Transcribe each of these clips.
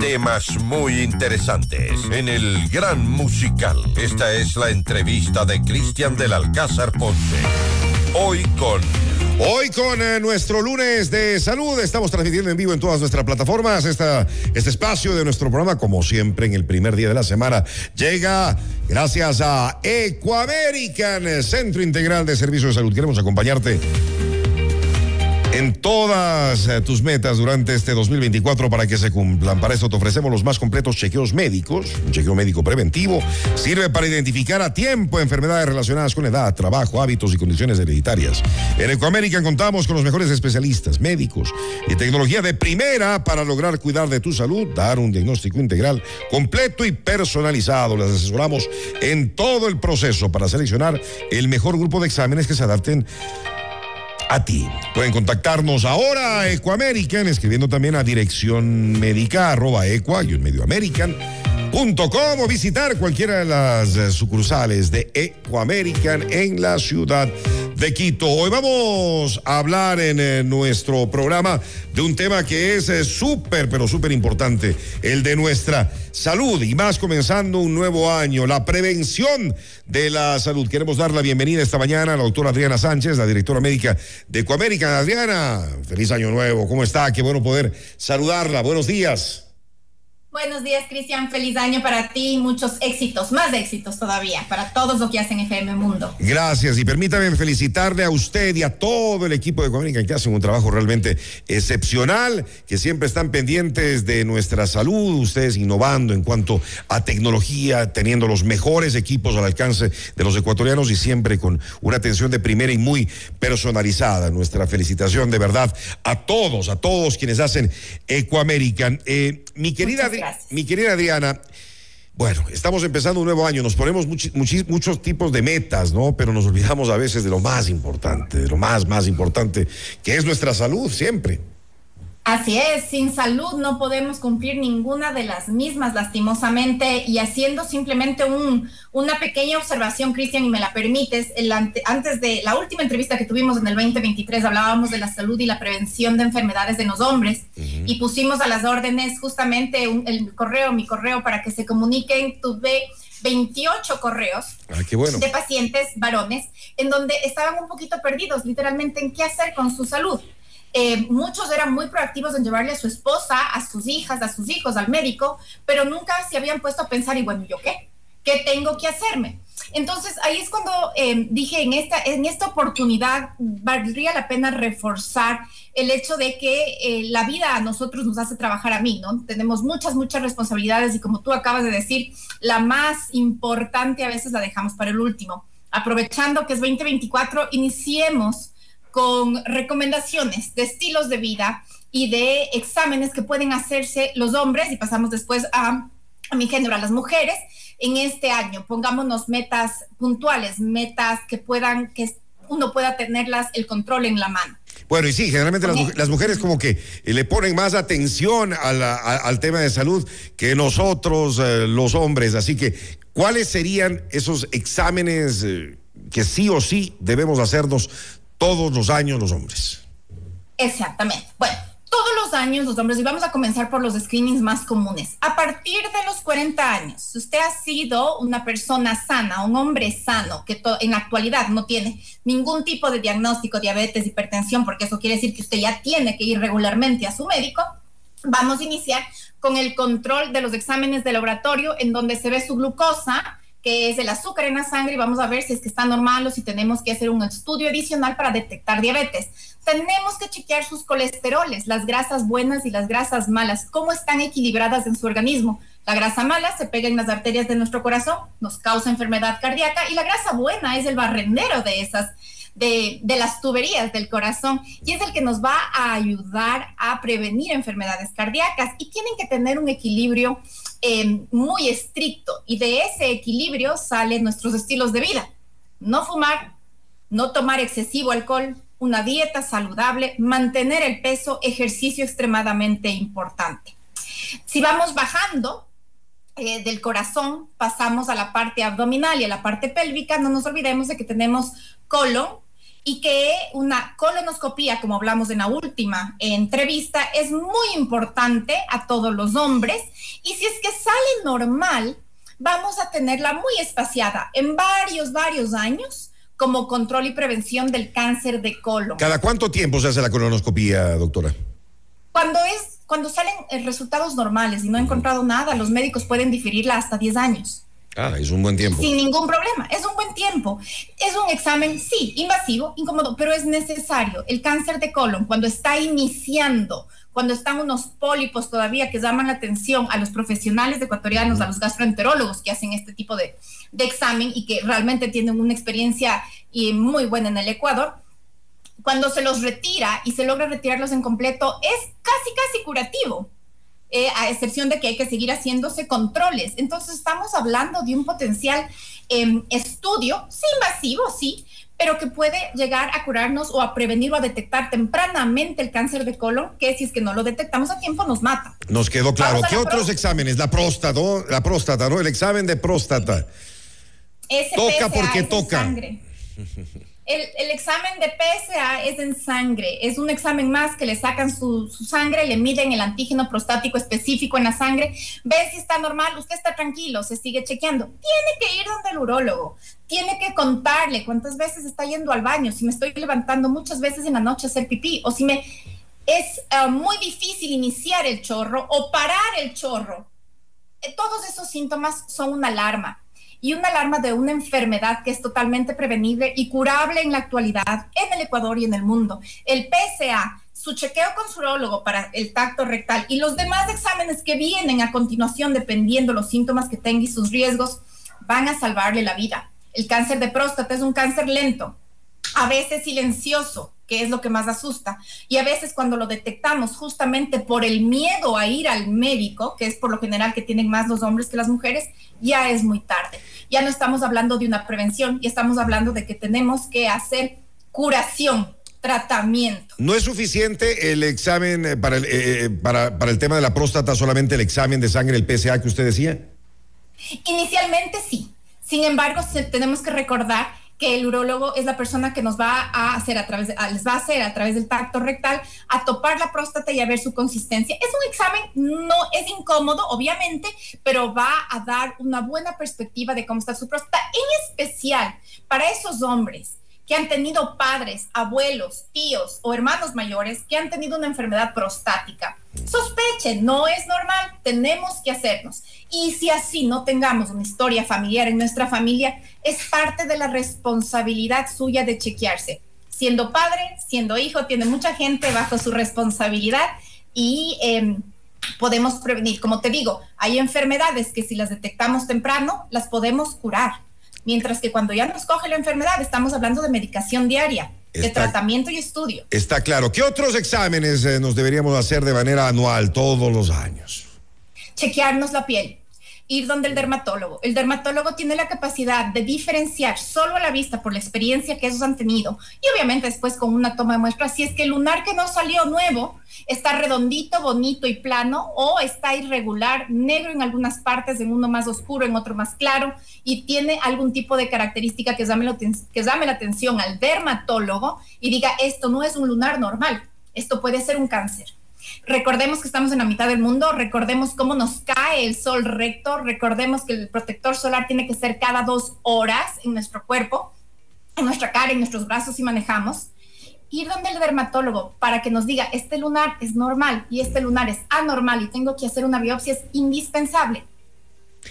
Temas muy interesantes en el Gran Musical. Esta es la entrevista de Cristian del Alcázar Ponce. Hoy con Hoy con eh, nuestro lunes de salud estamos transmitiendo en vivo en todas nuestras plataformas. Esta, este espacio de nuestro programa, como siempre en el primer día de la semana, llega gracias a Ecoamerican, Centro Integral de Servicios de Salud. Queremos acompañarte en todas eh, tus metas durante este 2024 para que se cumplan. Para esto te ofrecemos los más completos chequeos médicos. Un chequeo médico preventivo sirve para identificar a tiempo enfermedades relacionadas con edad, trabajo, hábitos y condiciones hereditarias. En Ecoamérica contamos con los mejores especialistas, médicos y tecnología de primera para lograr cuidar de tu salud, dar un diagnóstico integral, completo y personalizado. Les asesoramos en todo el proceso para seleccionar el mejor grupo de exámenes que se adapten a ti. Pueden contactarnos ahora a Ecoamerican, escribiendo también a dirección médica arroba equa y o visitar cualquiera de las eh, sucursales de Ecoamerican en la ciudad de Quito. Hoy vamos a hablar en eh, nuestro programa de un tema que es eh, súper, pero súper importante, el de nuestra salud y más comenzando un nuevo año, la prevención de la salud. Queremos dar la bienvenida esta mañana a la doctora Adriana Sánchez, la directora médica de Ecoamérica. Adriana, feliz año nuevo, ¿cómo está? Qué bueno poder saludarla. Buenos días. Buenos días, Cristian. Feliz año para ti. Muchos éxitos, más éxitos todavía para todos los que hacen FM Mundo. Gracias. Y permítame felicitarle a usted y a todo el equipo de Comunica que hacen un trabajo realmente excepcional, que siempre están pendientes de nuestra salud, ustedes innovando en cuanto a tecnología, teniendo los mejores equipos al alcance de los ecuatorianos y siempre con una atención de primera y muy personalizada. Nuestra felicitación de verdad a todos, a todos quienes hacen Ecoamerican. Eh, mi querida mi querida Adriana, bueno, estamos empezando un nuevo año, nos ponemos muchos tipos de metas, ¿no? Pero nos olvidamos a veces de lo más importante, de lo más, más importante, que es nuestra salud siempre. Así es, sin salud no podemos cumplir ninguna de las mismas, lastimosamente, y haciendo simplemente un, una pequeña observación, Cristian, y me la permites, el antes de la última entrevista que tuvimos en el 2023 hablábamos de la salud y la prevención de enfermedades de los hombres y pusimos a las órdenes justamente el correo, mi correo, para que se comuniquen. Tuve 28 correos ah, bueno. de pacientes varones en donde estaban un poquito perdidos literalmente en qué hacer con su salud. Eh, muchos eran muy proactivos en llevarle a su esposa, a sus hijas, a sus hijos al médico, pero nunca se habían puesto a pensar, y bueno, ¿yo qué? ¿Qué tengo que hacerme? Entonces ahí es cuando eh, dije, en esta, en esta oportunidad valdría la pena reforzar el hecho de que eh, la vida a nosotros nos hace trabajar a mí, ¿no? Tenemos muchas, muchas responsabilidades y como tú acabas de decir, la más importante a veces la dejamos para el último. Aprovechando que es 2024, iniciemos con recomendaciones de estilos de vida y de exámenes que pueden hacerse los hombres y pasamos después a, a mi género, a las mujeres en este año. Pongámonos metas puntuales, metas que puedan, que uno pueda tenerlas el control en la mano. Bueno, y sí, generalmente las, mujeres como que le ponen más atención al tema de salud que nosotros, eh, los hombres. Así que, ¿cuáles serían esos exámenes eh, que sí o sí debemos hacernos todos los años los hombres. Exactamente. Bueno, todos los años los hombres, y vamos a comenzar por los screenings más comunes. A partir de los 40 años, si usted ha sido una persona sana, un hombre sano, que en la actualidad no tiene ningún tipo de diagnóstico, diabetes, hipertensión, porque eso quiere decir que usted ya tiene que ir regularmente a su médico, vamos a iniciar con el control de los exámenes de laboratorio en donde se ve su glucosa, es el azúcar en la sangre y vamos a ver si es que está normal o si tenemos que hacer un estudio adicional para detectar diabetes. Tenemos que chequear sus colesteroles, las grasas buenas y las grasas malas, cómo están equilibradas en su organismo. La grasa mala se pega en las arterias de nuestro corazón, nos causa enfermedad cardíaca y la grasa buena es el barrendero de esas de, las tuberías del corazón y es el que nos va a ayudar a prevenir enfermedades cardíacas y tienen que tener un equilibrio eh, muy estricto y de ese equilibrio salen nuestros estilos de vida. No fumar, no tomar excesivo alcohol, una dieta saludable, mantener el peso, ejercicio extremadamente importante. Si vamos bajando eh, del corazón, pasamos a la parte abdominal y a la parte pélvica, no nos olvidemos de que tenemos colon, y que una colonoscopía, como hablamos en la última entrevista, es muy importante a todos los hombres y si es que sale normal, vamos a tenerla muy espaciada en varios, varios años como control y prevención del cáncer de colon. ¿Cada cuánto tiempo se hace la colonoscopía, doctora? Cuando es cuando salen eh, resultados normales y no he encontrado nada, los médicos pueden diferirla hasta 10 años. Ah, es un buen tiempo. Sin ningún problema, es un buen tiempo. Es un examen, sí, invasivo, incómodo, pero es necesario. El cáncer de colon, cuando está iniciando, cuando están unos pólipos todavía que llaman la atención a los profesionales ecuatorianos, a los gastroenterólogos que hacen este tipo de, de examen y que realmente tienen una experiencia y muy buena en el Ecuador, cuando se los retira y se logra retirarlos en completo, es casi, casi curativo. Eh, a excepción de que hay que seguir haciéndose controles. Entonces estamos hablando de un potencial em, estudio, sí invasivo, sí, pero que puede llegar a curarnos o a prevenir o a detectar tempranamente el cáncer de colon, que si es que no lo detectamos a tiempo nos mata. Nos quedó claro. ¿Qué otros exámenes? La próstata, la próstata, ¿no? El examen de próstata. toca porque toca. Sangre. El, examen de PSA es en sangre, es un examen más que le sacan su, sangre, le miden el antígeno prostático específico en la sangre, ven si está normal, usted está tranquilo, se sigue chequeando. Tiene que ir donde el urólogo, tiene que contarle cuántas veces está yendo al baño, si me estoy levantando muchas veces en la noche a hacer pipí, o si me es ah, muy difícil iniciar el chorro o parar el chorro. Eh, todos esos síntomas son una alarma y una alarma de una enfermedad que es totalmente prevenible y curable en la actualidad en el Ecuador y en el mundo. El PSA, su chequeo con su urologo para el tacto rectal y los demás exámenes que vienen a continuación, dependiendo los síntomas que tenga y sus riesgos, van a salvarle la vida. El cáncer de próstata es un cáncer lento, a veces silencioso, que es lo que más asusta. Y a veces cuando lo detectamos justamente por el miedo a ir al médico, que es por lo general que tienen más los hombres que las mujeres, ya es muy tarde. Ya no estamos hablando de una prevención, y estamos hablando de que tenemos que hacer curación, tratamiento. ¿No es suficiente el examen eh, para el, eh, eh, para, para el tema de la próstata, solamente el examen de sangre, el PSA que usted decía? Inicialmente sí. Sin embargo, tenemos que recordar que el urólogo es la persona que nos va a hacer a través, les va a hacer a través del tacto rectal, a topar la próstata y a ver su consistencia. Es un examen, no es incómodo, obviamente, pero va a dar una buena perspectiva de cómo está su próstata, en especial para esos hombres que han tenido padres, abuelos, tíos o hermanos mayores que han tenido una enfermedad prostática. Sospechen, no es normal, tenemos que hacernos. Y si así no tengamos una historia familiar en nuestra familia, es parte de la responsabilidad suya de chequearse. Siendo padre, siendo hijo, tiene mucha gente bajo su responsabilidad y em, podemos prevenir. Como te digo, hay enfermedades que si las detectamos temprano, las podemos curar mientras que cuando ya nos coge la enfermedad estamos hablando de medicación diaria, de tratamiento y estudio. Está claro. ¿Qué otros exámenes eh, nos deberíamos hacer de manera anual todos los años? Chequearnos la piel ir donde el dermatólogo. El dermatólogo tiene la capacidad de diferenciar solo a la vista por la experiencia que esos han tenido y obviamente después con una toma de muestra si es que el lunar que no salió nuevo está redondito, bonito y plano o está irregular, negro en algunas partes, en uno más oscuro, en otro más claro y tiene algún tipo de característica que llame, que llame la atención al dermatólogo y diga esto no es un lunar normal, esto puede ser un cáncer. Recordemos que estamos en la mitad del mundo, recordemos cómo nos cae el sol recto, recordemos que el protector solar tiene que ser cada dos horas en nuestro cuerpo, en nuestra cara, en nuestros brazos si manejamos. Ir donde el dermatólogo para que nos diga, este lunar es normal y este lunar es anormal y tengo que hacer una biopsia es indispensable.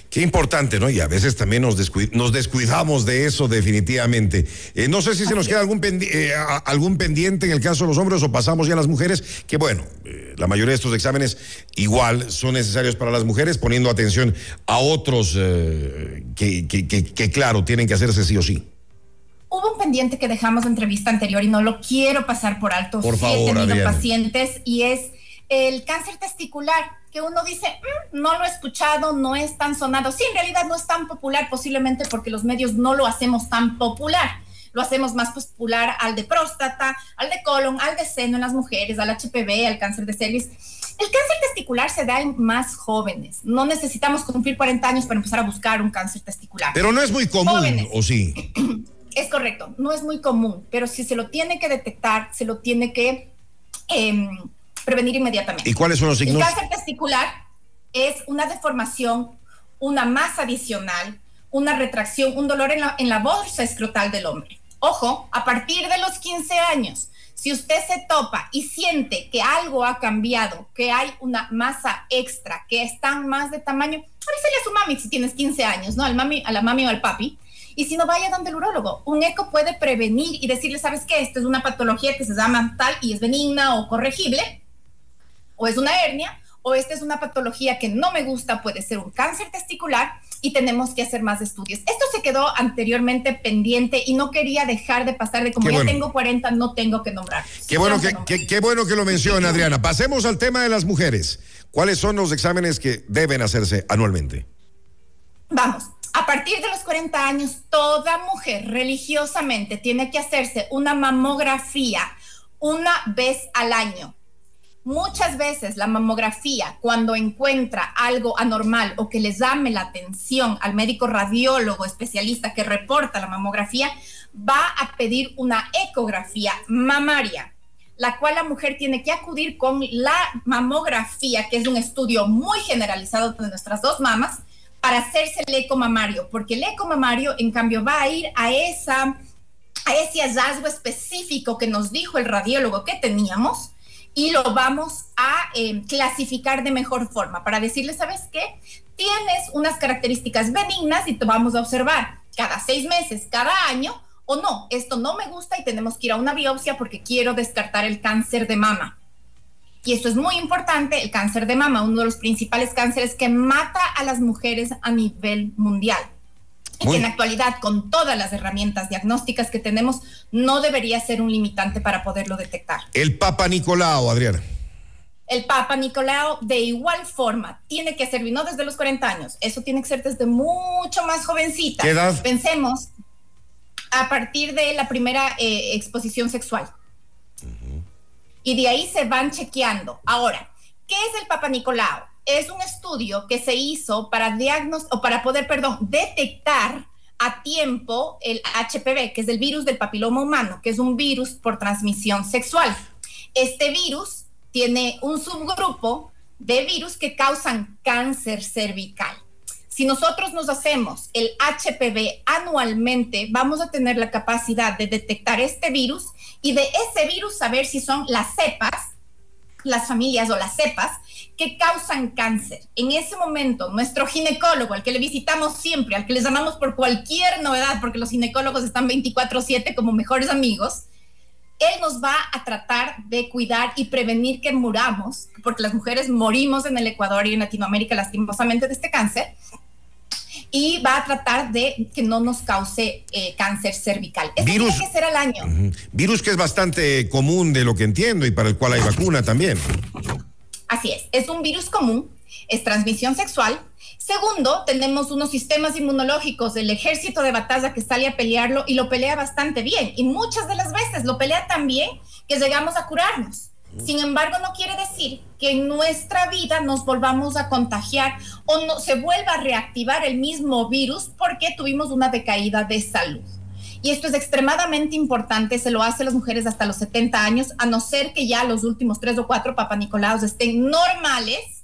Qué importante, ¿no? Y a veces también nos, nos descuidamos de eso definitivamente. Eh, no sé si se nos queda algún, eh, algún pendiente en el caso de los hombres o pasamos ya a las mujeres, que bueno, eh, la mayoría de estos exámenes igual son necesarios para las mujeres, poniendo atención a otros que, que, claro, tienen que hacerse sí o sí. Hubo un pendiente que dejamos de entrevista anterior y no lo quiero pasar por alto. Por favor, he tenido pacientes y es el cáncer testicular que uno dice, mm, no lo he escuchado, no es tan sonado. Sí, en realidad no es tan popular, posiblemente porque los medios no lo hacemos tan popular. Lo hacemos más popular al de próstata, al de colon, al de seno en las mujeres, al HPV, al cáncer de cervix. El cáncer testicular se da en más jóvenes. No necesitamos cumplir 40 años para empezar a buscar un cáncer testicular. Pero no es muy común, ¿o sí? Es correcto, no es muy común, pero si se lo tiene que detectar, se lo tiene que em, prevenir inmediatamente. ¿Y cuáles son los signos? El cáncer testicular es una deformación, una masa adicional, una retracción, un dolor en la, en la bolsa escrotal del hombre. Ojo, a partir de los 15 años, si usted se topa y siente que algo ha cambiado, que hay una masa extra, que están más de tamaño, avísale a su mami si tienes 15 años, ¿no? Al mami, a la mami o al papi. Y si no, vaya donde el urólogo. Un eco puede prevenir y decirle, ¿sabes qué? Esto es una patología que se llama tal y es benigna o corregible, o es una hernia, o esta es una patología que no me gusta, puede ser un cáncer testicular y tenemos que hacer más estudios. Esto se quedó anteriormente pendiente y no quería dejar de pasar de como ya tengo 40, no tengo que nombrar. Qué bueno que, qué bueno que lo menciona, Adriana. Pasemos al tema de las mujeres. ¿Cuáles son los exámenes que deben hacerse anualmente? Vamos, a partir de los 40 años, toda mujer religiosamente tiene que hacerse una mamografía una vez al año. Muchas veces la mamografía, cuando encuentra algo anormal o que le llame la atención al médico radiólogo especialista que reporta la mamografía, va a pedir una ecografía mamaria, la cual la mujer tiene que acudir con la mamografía, que es un estudio muy generalizado de nuestras dos mamas, para hacerse el eco mamario, porque el eco mamario, en cambio, va a ir a esa a ese hallazgo específico que nos dijo el radiólogo que teníamos y lo vamos a eh, clasificar de mejor forma para decirle, ¿sabes qué? Tienes unas características benignas y te vamos a observar cada seis meses, cada año, o no, esto no me gusta y tenemos que ir a una biopsia porque quiero descartar el cáncer de mama. Y esto es muy importante, el cáncer de mama, uno de los principales cánceres que mata a las mujeres a nivel mundial. Y Muy- que en la actualidad, con todas las herramientas diagnósticas que tenemos, no debería ser un limitante para poderlo detectar. El Papa Nicolau, Adriana. El Papa Nicolau, de igual forma, tiene que ser, y no desde los 40 años, eso tiene que ser desde mucho más jovencita. ¿Qué edad? Pensemos a partir de la primera eh, exposición sexual. Y de ahí se van chequeando. Ahora, ¿qué es el Papa Nicolau? Es un estudio que se hizo para diagnos o para poder, perdón, detectar a tiempo el HPV, que es el virus del papiloma humano, que es un virus por transmisión sexual. Este virus tiene un subgrupo de virus que causan cáncer cervical. Si nosotros nos hacemos el HPV anualmente, vamos a tener la capacidad de detectar este virus y de ese virus saber si son las cepas, las familias o las cepas que causan cáncer. En ese momento, nuestro ginecólogo, al que le visitamos siempre, al que le llamamos por cualquier novedad, porque los ginecólogos están 24/7 como mejores amigos, él nos va a tratar de cuidar y prevenir que muramos, porque las mujeres morimos en el Ecuador y en Latinoamérica lastimosamente de este cáncer, y va a tratar de que no nos cause eh, cáncer cervical. Eso Virus- tiene que ser al año. Virus que es bastante común de lo que entiendo y para el cual hay vacuna también. Así es, es un virus común, es transmisión sexual. Segundo, tenemos unos sistemas inmunológicos del ejército de batalla que sale a pelearlo y lo pelea bastante bien. Y muchas de las veces lo pelea tan bien que llegamos a curarnos. Sin embargo, no quiere decir que en nuestra vida nos volvamos a contagiar o no, se vuelva a reactivar el mismo virus porque tuvimos una decaída de salud. Y esto es extremadamente importante, se lo hace a las mujeres hasta los 70 años, a no ser que ya los últimos tres o cuatro papanicolaos estén normales,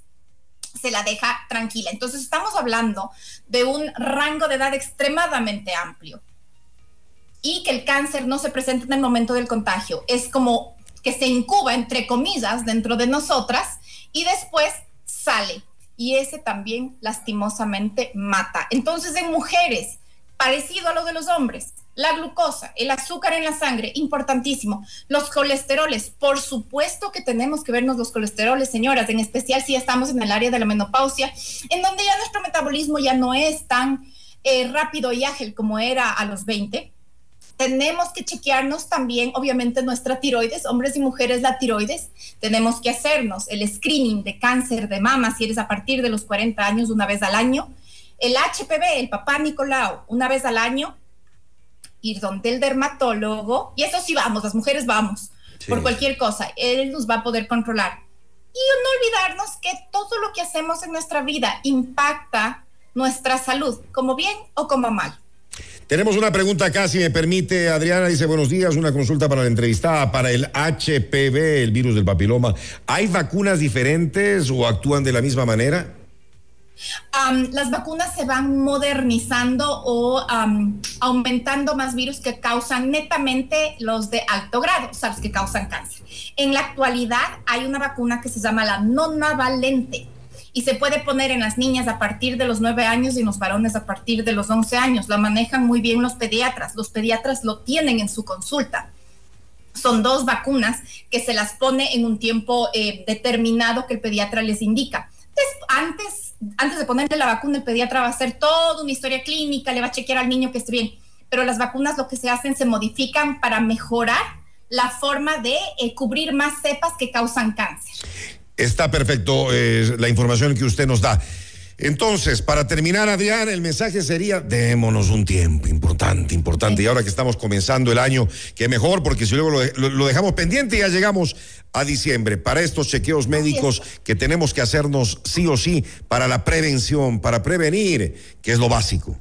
se la deja tranquila. Entonces estamos hablando de un rango de edad extremadamente amplio y que el cáncer no se presenta en el momento del contagio. Es como que se incuba, entre comillas, dentro de nosotras y después sale. Y ese también lastimosamente mata. Entonces en mujeres, parecido a lo de los hombres, la glucosa, el azúcar en la sangre, importantísimo. Los colesteroles, por supuesto que tenemos que vernos los colesteroles, señoras, en especial si ya estamos en el área de la menopausia, en donde ya nuestro metabolismo ya no es tan eh, rápido y ágil como era a los 20 tenemos que chequearnos también, obviamente, nuestra tiroides, hombres y mujeres, la tiroides. Tenemos que hacernos el screening de cáncer de mama si eres a partir de los 40 años, una vez al año. El HPV, el papá Nicolau, una vez al año. Ir donde el dermatólogo, y eso sí vamos, las mujeres vamos, Sí. por cualquier cosa, él nos va a poder controlar. Y no olvidarnos que todo lo que hacemos en nuestra vida impacta nuestra salud, como bien o como mal. Tenemos una pregunta acá, si me permite, Adriana dice buenos días, una consulta para la entrevistada, para el HPV, el virus del papiloma. ¿Hay vacunas diferentes o actúan de la misma manera? Las vacunas se van modernizando o aumentando más virus que causan netamente los de alto grado, o los que causan cáncer. En la actualidad hay una vacuna que se llama la nonavalente y se puede poner en las niñas a partir de los 9 años y en los varones a partir de los 11 años. La manejan muy bien los pediatras. Los pediatras lo tienen en su consulta. Son dos vacunas que se las pone en un tiempo eh, determinado que el pediatra les indica. antes, antes de ponerle la vacuna, el pediatra va a hacer toda una historia clínica, le va a chequear al niño que esté bien. Pero las vacunas lo que se hacen se modifican para mejorar la forma de eh, cubrir más cepas que causan cáncer. Está perfecto eh, la información que usted nos da. Entonces, para terminar, Adrián, el mensaje sería, démonos un tiempo importante, importante. Y ahora que estamos comenzando el año, que mejor, porque si luego lo, dejamos pendiente, ya llegamos a diciembre. Para estos chequeos médicos que tenemos que hacernos sí o sí, para la prevención, para prevenir, que es lo básico.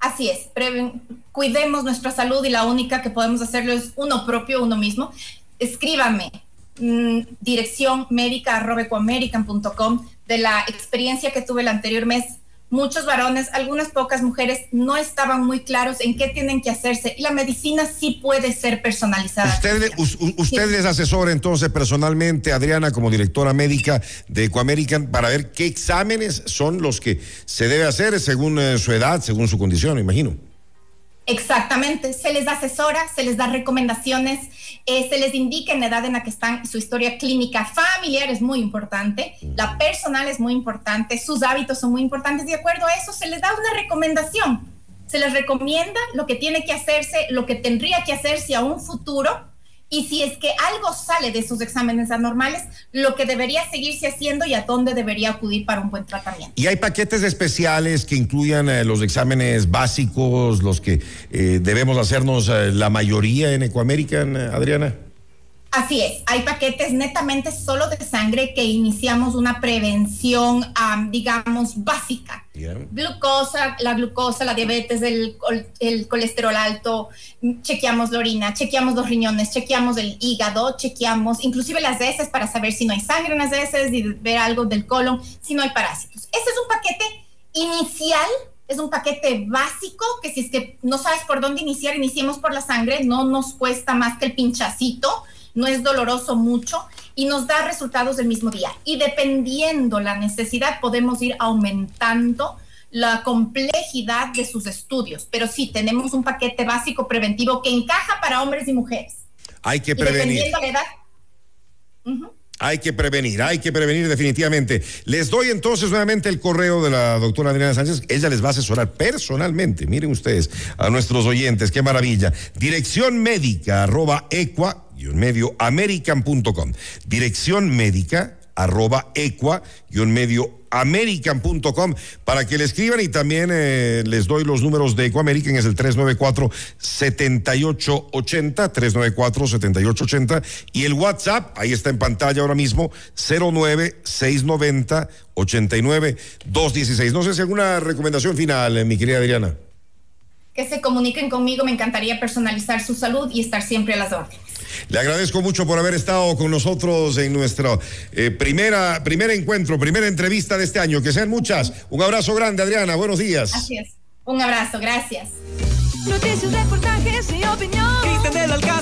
Así es, cuidemos nuestra salud y la única que podemos hacerlo es uno propio, uno mismo. Escríbame, Mm, dirección médica de la experiencia que tuve el anterior mes. Muchos varones, algunas pocas mujeres no estaban muy claros en qué tienen que hacerse y la medicina sí puede ser personalizada. Usted, usted les asesora entonces personalmente, Adriana, como directora médica de Ecoamerican, para ver qué exámenes son los que se debe hacer según eh, su edad, según su condición, imagino. Exactamente, se les asesora, se les da recomendaciones, eh, se les indica en la edad en la que están, su historia clínica familiar es muy importante, la personal es muy importante, sus hábitos son muy importantes, de acuerdo a eso se les da una recomendación, se les recomienda lo que tiene que hacerse, lo que tendría que hacerse a un futuro y si es que algo sale de esos exámenes anormales, lo que debería seguirse haciendo y a dónde debería acudir para un buen tratamiento. ¿Y hay paquetes especiales que incluyan eh, los exámenes básicos, los que eh, debemos hacernos eh, la mayoría en Ecoamerican, Adriana? Así es, hay paquetes netamente solo de sangre que iniciamos una prevención, digamos, básica. Glucosa, la glucosa, la diabetes, el, el, colesterol alto, chequeamos la orina, chequeamos los riñones, chequeamos el hígado, chequeamos inclusive las heces para saber si no hay sangre en las heces y ver algo del colon, si no hay parásitos. Ese es un paquete inicial es un paquete básico que si es que no sabes por dónde iniciar, iniciemos por la sangre, no nos cuesta más que el pinchacito no es doloroso mucho y nos da resultados del mismo día. Y dependiendo la necesidad, podemos ir aumentando la complejidad de sus estudios. Pero sí, tenemos un paquete básico preventivo que encaja para hombres y mujeres. Hay que prevenir. la edad. Hay que prevenir, hay que prevenir definitivamente. Les doy entonces nuevamente el correo de la doctora Adriana Sánchez. Ella les va a asesorar personalmente. Miren ustedes a nuestros oyentes, qué maravilla. Dirección médica arroba equa medio american.com. Dirección médica arroba equa medio american.com para que le escriban y también eh, les doy los números de Ecoamerican, es el 394-7880, 394-7880 y el WhatsApp, ahí está en pantalla ahora mismo, 09-690-89-216. No sé si alguna recomendación final, eh, mi querida Adriana. Que se comuniquen conmigo, me encantaría personalizar su salud y estar siempre a las órdenes. Le agradezco mucho por haber estado con nosotros en nuestro eh, primera, primer encuentro, primera entrevista de este año. Que sean muchas. Un abrazo grande, Adriana. Buenos días. Así. Un abrazo. Gracias. Noticias, reportajes y opinión. Cristian del Alcázar.